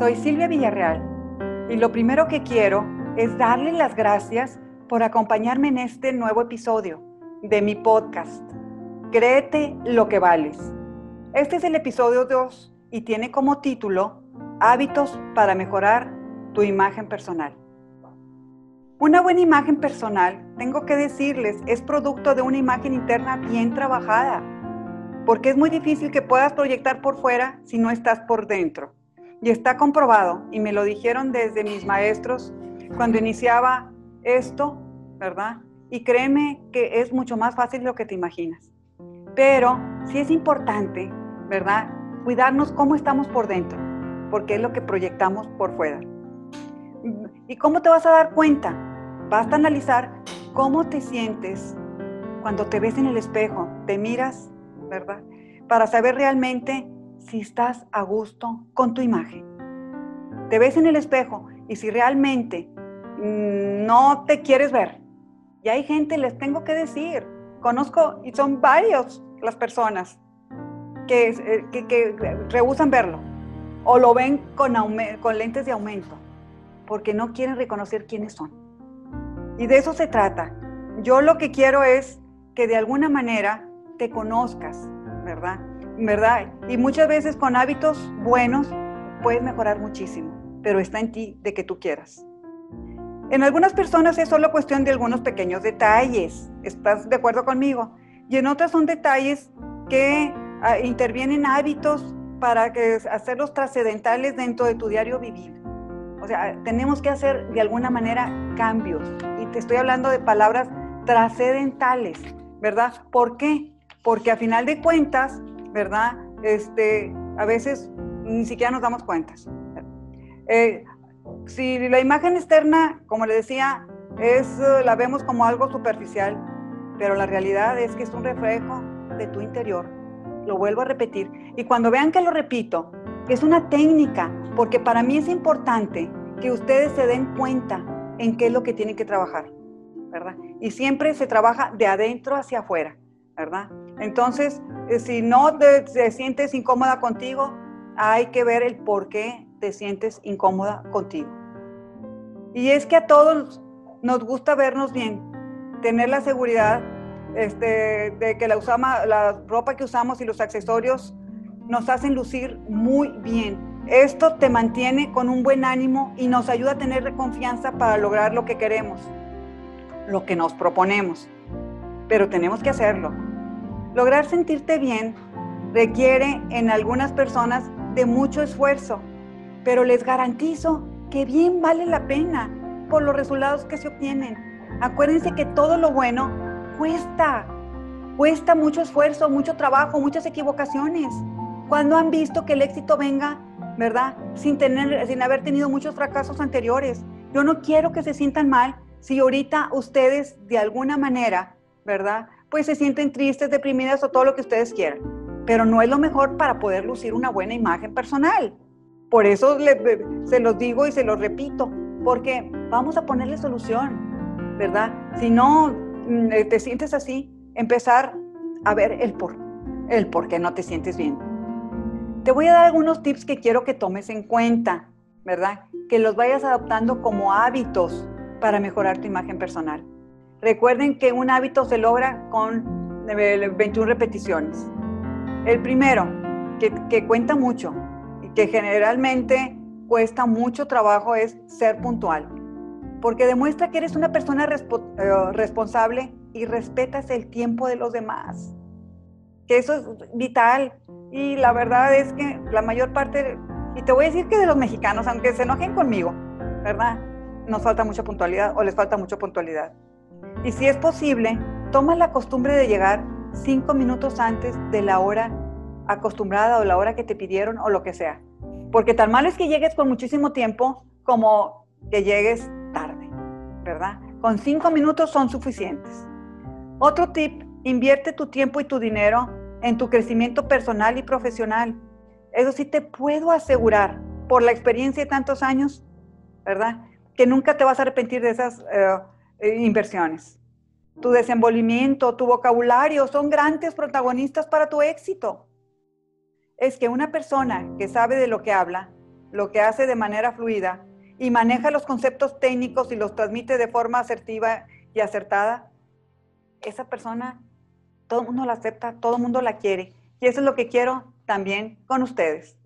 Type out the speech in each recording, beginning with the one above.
Soy Silvia Villarreal y lo primero que quiero es darle las gracias por acompañarme en este nuevo episodio de mi podcast. Créete lo que vales. Este es el episodio 2 y tiene como título Hábitos para mejorar tu imagen personal. Una buena imagen personal, tengo que decirles, es producto de una imagen interna bien trabajada, porque es muy difícil que puedas proyectar por fuera si no estás por dentro. Y está comprobado, y me lo dijeron desde mis maestros cuando iniciaba esto, ¿verdad? Y créeme que es mucho más fácil de lo que te imaginas. Pero sí es importante, ¿verdad? Cuidarnos cómo estamos por dentro, porque es lo que proyectamos por fuera. ¿Y cómo te vas a dar cuenta? Basta analizar cómo te sientes cuando te ves en el espejo, te miras, ¿verdad? Para saber realmente si estás a gusto con tu imagen. Te ves en el espejo y si realmente mm, no te quieres ver. Y hay gente, les tengo que decir, conozco y son varios las personas que, eh, que, que rehusan verlo o lo ven con, con lentes de aumento porque no quieren reconocer quiénes son. Y de eso se trata. Yo lo que quiero es que de alguna manera te conozcas, ¿verdad? ¿Verdad? Y muchas veces con hábitos buenos puedes mejorar muchísimo, pero está en ti de que tú quieras. En algunas personas es solo cuestión de algunos pequeños detalles, ¿estás de acuerdo conmigo? Y en otras son detalles que ah, intervienen hábitos para que, hacerlos trascendentales dentro de tu diario vivir. O sea, tenemos que hacer de alguna manera cambios. Y te estoy hablando de palabras trascendentales, ¿verdad? ¿Por qué? Porque a final de cuentas, ¿verdad? Este, a veces ni siquiera nos damos cuentas. Eh, si la imagen externa, como le decía, es, la vemos como algo superficial, pero la realidad es que es un reflejo de tu interior. Lo vuelvo a repetir. Y cuando vean que lo repito, es una técnica, porque para mí es importante que ustedes se den cuenta en qué es lo que tienen que trabajar, ¿verdad? Y siempre se trabaja de adentro hacia afuera, ¿verdad? Entonces, eh, si no te, sientes incómoda contigo, hay que ver el por qué te sientes incómoda contigo. Y es que a todos nos gusta vernos bien, tener la seguridad este, de que la ropa que usamos y los accesorios nos hacen lucir muy bien. Esto te mantiene con un buen ánimo y nos ayuda a tener confianza para lograr lo que queremos, lo que nos proponemos. Pero tenemos que hacerlo. Lograr sentirte bien requiere en algunas personas de mucho esfuerzo, pero les garantizo que bien vale la pena por los resultados que se obtienen. Acuérdense que todo lo bueno cuesta, cuesta mucho esfuerzo, mucho trabajo, muchas equivocaciones. Cuando han visto que el éxito venga, ¿verdad? Sin, tener, sin haber tenido muchos fracasos anteriores. Yo no quiero que se sientan mal si ahorita ustedes de alguna manera, ¿verdad? Pues se sienten tristes, deprimidas o todo lo que ustedes quieran. Pero no es lo mejor para poder lucir una buena imagen personal. Por eso se los digo y se los repito, porque vamos a ponerle solución, ¿verdad? Si no mm, te sientes así, empezar a ver el por, el por qué no te sientes bien. Te voy a dar algunos tips que quiero que tomes en cuenta, ¿verdad? Que los vayas adoptando como hábitos para mejorar tu imagen personal. Recuerden que un hábito se logra con 21 repeticiones. El primero, que, cuenta mucho y que generalmente cuesta mucho trabajo es ser puntual, porque demuestra que eres una persona eh, responsable y respetas el tiempo de los demás. Que eso es vital. Y la verdad es que la mayor parte, y te voy a decir que de los mexicanos, aunque se enojen conmigo, ¿verdad? Nos falta mucha puntualidad o les falta mucha puntualidad. Y si es posible, toma la costumbre de llegar cinco minutos antes de la hora acostumbrada o la hora que te pidieron o lo que sea. Porque tan mal es que llegues con muchísimo tiempo como que llegues tarde, ¿verdad? Con cinco minutos son suficientes. Otro tip, invierte tu tiempo y tu dinero en tu crecimiento personal y profesional. Eso sí te puedo asegurar, por la experiencia de tantos años, ¿verdad? Que nunca te vas a arrepentir de esas eh, eh, inversiones. Tu desenvolvimiento, tu vocabulario son grandes protagonistas para tu éxito. Es que una persona que sabe de lo que habla lo que hace de manera fluida y maneja los conceptos técnicos y los transmite de forma asertiva y acertada, esa persona, todo mundo la acepta, todo mundo la quiere. Y eso es lo que quiero también con ustedes.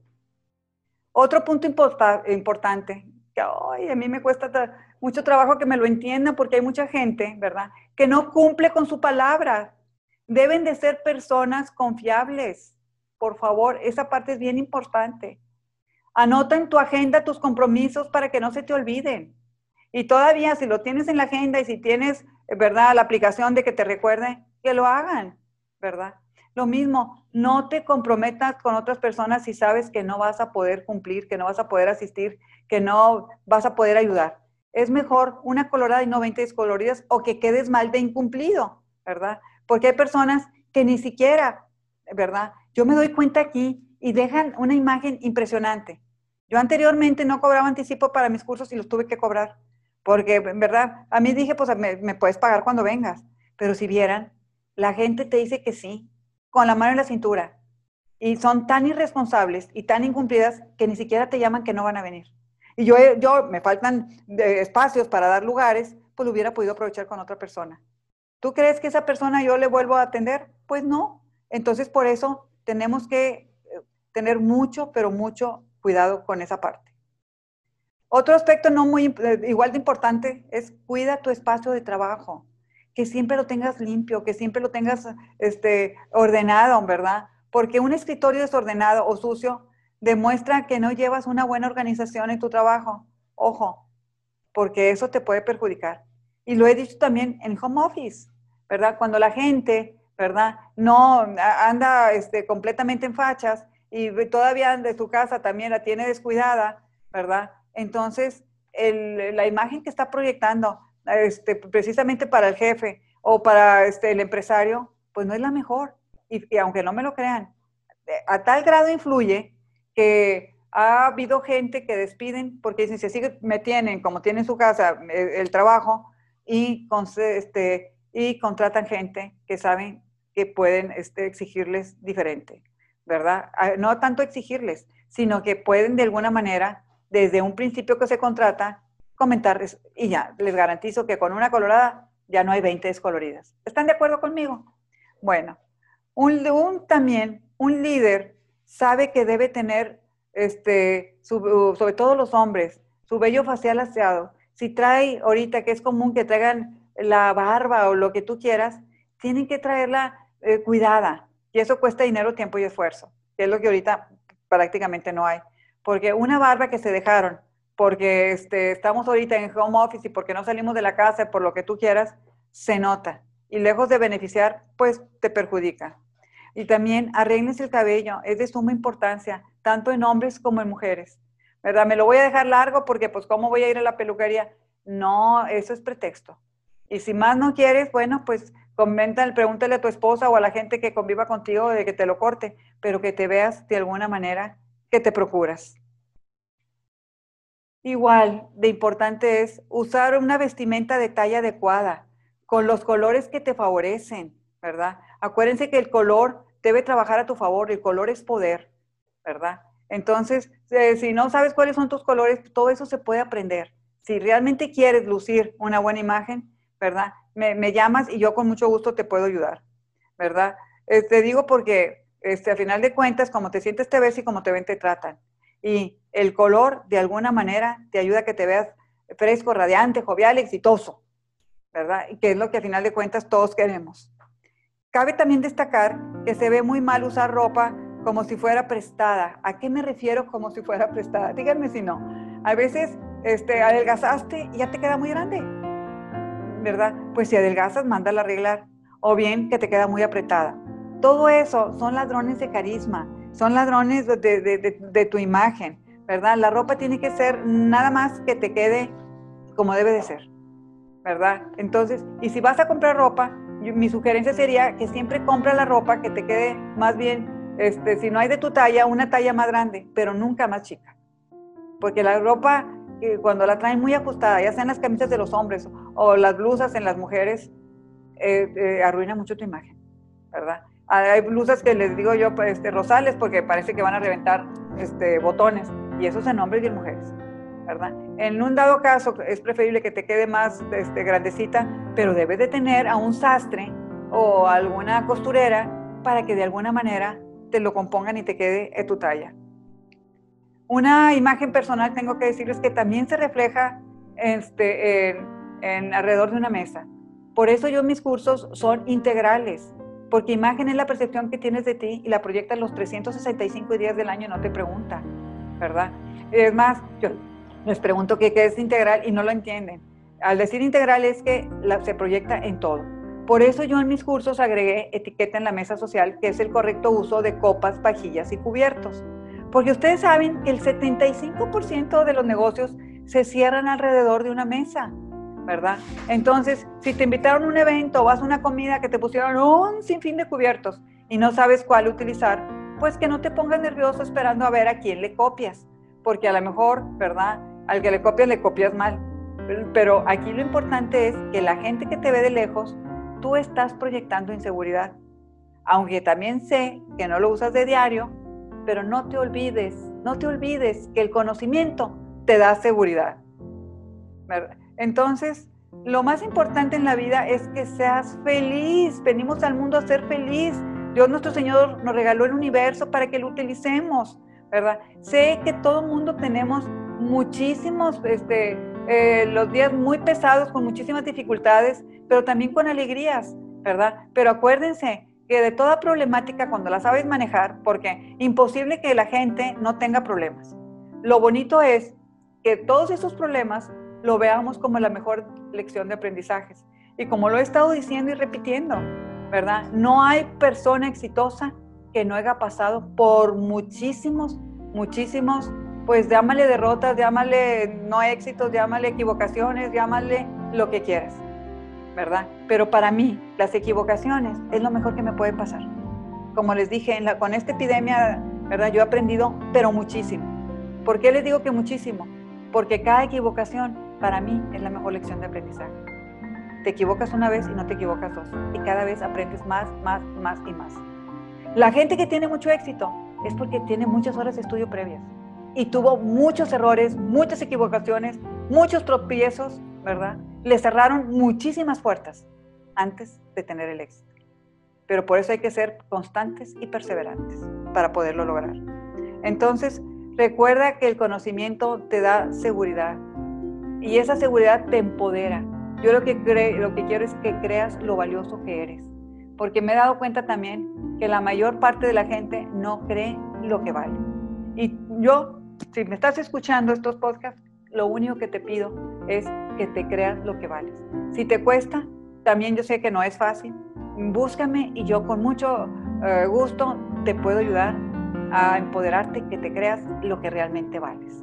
Otro punto importante, que a mí me cuesta mucho trabajo que me lo entiendan porque hay mucha gente, ¿verdad?, que no cumple con su palabra. Deben de ser personas confiables. Por favor, esa parte es bien importante. Anota en tu agenda tus compromisos para que no se te olviden. Y todavía, si lo tienes en la agenda y si tienes, ¿verdad?, la aplicación de que te recuerde, que lo hagan, ¿verdad? Lo mismo, no te comprometas con otras personas si sabes que no vas a poder cumplir, que no vas a poder asistir, que no vas a poder ayudar. Es mejor una colorada y no 20 descoloridas o que quedes mal de incumplido, ¿verdad? Porque hay personas que ni siquiera, ¿verdad? Yo me doy cuenta aquí y dejan una imagen impresionante. Yo anteriormente no cobraba anticipo para mis cursos y los tuve que cobrar porque, verdad, a mí dije, pues me, puedes pagar cuando vengas. Pero si vieran, la gente te dice que sí, con la mano en la cintura. Y son tan irresponsables y tan incumplidas que ni siquiera te llaman que no van a venir. Y yo, yo me faltan eh, espacios para dar lugares, pues lo hubiera podido aprovechar con otra persona. ¿Tú crees que esa persona yo le vuelvo a atender? Pues no. Entonces, por eso tenemos que eh, tener mucho, pero mucho cuidado con esa parte. Otro aspecto no muy eh, igual de importante es cuida tu espacio de trabajo, que siempre lo tengas limpio, que siempre lo tengas este, ordenado, ¿verdad? Porque un escritorio desordenado o sucio demuestra que no llevas una buena organización en tu trabajo. Ojo, porque eso te puede perjudicar. Y lo he dicho también en home office, ¿verdad? Cuando la gente, ¿verdad? No anda este, completamente en fachas y todavía de su casa también la tiene descuidada, ¿verdad? entonces la imagen que está proyectando este, precisamente para el jefe o para este, el empresario, pues no es la mejor. Y, aunque no me lo crean, a tal grado influye que ha habido gente que despiden porque dicen, si así me tienen, como tienen su casa, eh, el, trabajo, y, este, y contratan gente que saben que pueden este, exigirles diferente, ¿verdad? No tanto exigirles, sino que pueden de alguna manera desde un principio que se contrata, comentarles y ya, les garantizo que con una colorada ya no hay 20 descoloridas. ¿Están de acuerdo conmigo? Bueno, un, también, un líder sabe que debe tener, este, sobre todo los hombres, su vello facial aseado. Si trae ahorita, que es común que traigan la barba o lo que tú quieras, tienen que traerla eh, cuidada. Y eso cuesta dinero, tiempo y esfuerzo, que es lo que ahorita prácticamente no hay. Porque una barba que se dejaron, porque este, estamos ahorita en home office y porque no salimos de la casa, por lo que tú quieras, se nota. Y lejos de beneficiar, pues te perjudica. Y también arregles el cabello, es de suma importancia, tanto en hombres como en mujeres. ¿Verdad? Me lo voy a dejar largo porque pues cómo voy a ir a la peluquería. No, eso es pretexto. Y si más no quieres, bueno, pues comenta, pregúntale a tu esposa o a la gente que conviva contigo de que te lo corte, pero que te veas de alguna manera que te procuras. Igual de importante es usar una vestimenta de talla adecuada, con los colores que te favorecen, ¿verdad? Acuérdense que el color debe trabajar a tu favor, el color es poder, ¿verdad? Entonces, eh, si no sabes cuáles son tus colores, todo eso se puede aprender. Si realmente quieres lucir una buena imagen, ¿verdad? Me, llamas y yo con mucho gusto te puedo ayudar, ¿verdad? Eh, te digo porque este, a final de cuentas, como te sientes te ves y como te ven te tratan. Y el color, de alguna manera, te ayuda a que te veas fresco, radiante, jovial, exitoso, ¿verdad? Y que es lo que a final de cuentas todos queremos. Cabe también destacar que se ve muy mal usar ropa como si fuera prestada. ¿A qué me refiero como si fuera prestada? Díganme si no. A veces este, adelgazaste y ya te queda muy grande, ¿verdad? Pues si adelgazas, mándala a arreglar. O bien que te queda muy apretada. Todo eso son ladrones de carisma, son ladrones de, tu imagen, ¿verdad? La ropa tiene que ser nada más que te quede como debe de ser, ¿verdad? Entonces, y si vas a comprar ropa, mi sugerencia sería que siempre compra la ropa que te quede más bien, este, si no hay de tu talla, una talla más grande, pero nunca más chica. Porque la ropa, eh, cuando la traen muy ajustada, ya sean las camisas de los hombres o las blusas en las mujeres, eh, eh, arruina mucho tu imagen, ¿verdad? Hay blusas que les digo yo, pues, este, rosales, porque parece que van a reventar este, botones. Y eso es en hombres y en mujeres, ¿verdad? En un dado caso es preferible que te quede más este, grandecita, pero debes de tener a un sastre o alguna costurera para que de alguna manera te lo compongan y te quede en tu talla. Una imagen personal tengo que decirles que también se refleja este, en alrededor de una mesa. Por eso yo mis cursos son integrales, porque imagen es la percepción que tienes de ti y la proyectas los 365 días del año no te pregunta, ¿verdad? Es más, yo les pregunto qué, es integral y no lo entienden. Al decir integral es que se proyecta en todo. Por eso yo en mis cursos agregué etiqueta en la mesa social, que es el correcto uso de copas, pajillas y cubiertos. Porque ustedes saben que el 75% de los negocios se cierran alrededor de una mesa. ¿Verdad? Entonces, si te invitaron a un evento o vas a una comida que te pusieron un sinfín de cubiertos y no sabes cuál utilizar, pues que no te pongas nervioso esperando a ver a quién le copias, porque a lo mejor, ¿verdad? Al que le copias le copias mal. Pero aquí lo importante es que la gente que te ve de lejos, tú estás proyectando inseguridad. Aunque también sé que no lo usas de diario, pero no te olvides, no te olvides que el conocimiento te da seguridad. ¿verdad? Entonces, lo más importante en la vida es que seas feliz. Venimos al mundo a ser feliz. Dios nuestro Señor nos regaló el universo para que lo utilicemos, ¿verdad? Sé que todo el mundo tenemos muchísimos, este, eh, los días muy pesados, con muchísimas dificultades, pero también con alegrías, ¿verdad? Pero acuérdense que de toda problemática, cuando la sabes manejar, porque imposible que la gente no tenga problemas. Lo bonito es que todos esos problemas lo veamos como la mejor lección de aprendizajes. Y como lo he estado diciendo y repitiendo, ¿verdad? No hay persona exitosa que no haya pasado por muchísimos, muchísimos, pues llámale derrotas, llámale no éxitos, llámale equivocaciones, llámale lo que quieras, ¿verdad? Pero para mí, las equivocaciones es lo mejor que me puede pasar. Como les dije, en la, con esta epidemia, ¿verdad? Yo he aprendido, pero muchísimo. ¿Por qué les digo que muchísimo? Porque cada equivocación para mí es la mejor lección de aprendizaje. Te equivocas una vez y no te equivocas dos. Y cada vez aprendes más, más, más y más. La gente que tiene mucho éxito es porque tiene muchas horas de estudio previas y tuvo muchos errores, muchas equivocaciones, muchos tropiezos, ¿verdad? Le cerraron muchísimas puertas antes de tener el éxito. Pero por eso hay que ser constantes y perseverantes para poderlo lograr. Entonces, recuerda que el conocimiento te da seguridad, y esa seguridad te empodera. Yo lo que, lo que quiero es que creas lo valioso que eres, porque me he dado cuenta también que la mayor parte de la gente no cree lo que vale. Y yo, si me estás escuchando estos podcasts, lo único que te pido es que te creas lo que vales. Si te cuesta, también yo sé que no es fácil, búscame y yo con mucho eh, gusto te puedo ayudar a empoderarte, que te creas lo que realmente vales.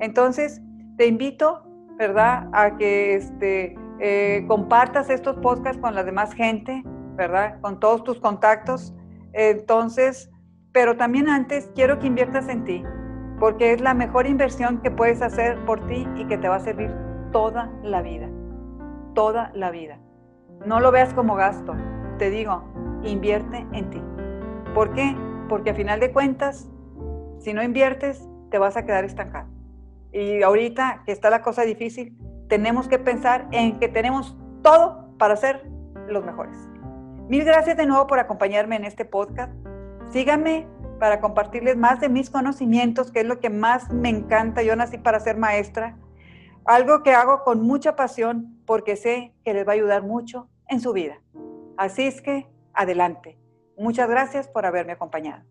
Entonces, te invito ¿verdad? A que este, eh, compartas estos podcasts con la demás gente, ¿verdad? Con todos tus contactos. Entonces, pero también antes quiero que inviertas en ti, porque es la mejor inversión que puedes hacer por ti y que te va a servir toda la vida, toda la vida. No lo veas como gasto, te digo, invierte en ti. ¿Por qué? Porque a final de cuentas, si no inviertes, te vas a quedar estancado. Y ahorita que está la cosa difícil, tenemos que pensar en que tenemos todo para ser los mejores. Mil gracias de nuevo por acompañarme en este podcast. Síganme para compartirles más de mis conocimientos, que es lo que más me encanta. Yo nací para ser maestra. Algo que hago con mucha pasión porque sé que les va a ayudar mucho en su vida. Así es que, adelante. Muchas gracias por haberme acompañado.